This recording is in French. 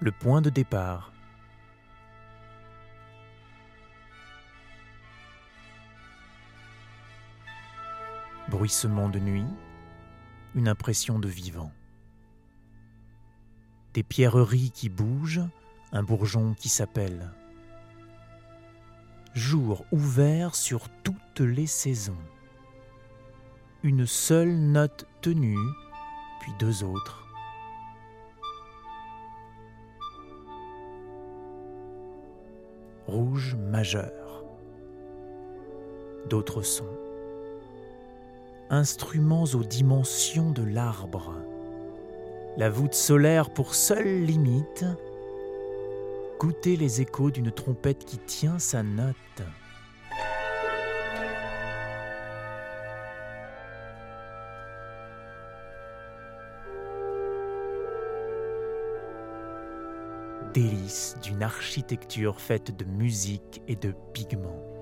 Le point de départ. Bruissement de nuit, une impression de vivant. Des pierreries qui bougent, un bourgeon qui s'appelle. Jour ouvert sur toutes les saisons. Une seule note tenue, puis deux autres. Rouge majeur. D'autres sons instruments aux dimensions de l'arbre. La voûte solaire pour seule limite, goûter les échos d'une trompette qui tient sa note. Délice d'une architecture faite de musique et de pigments.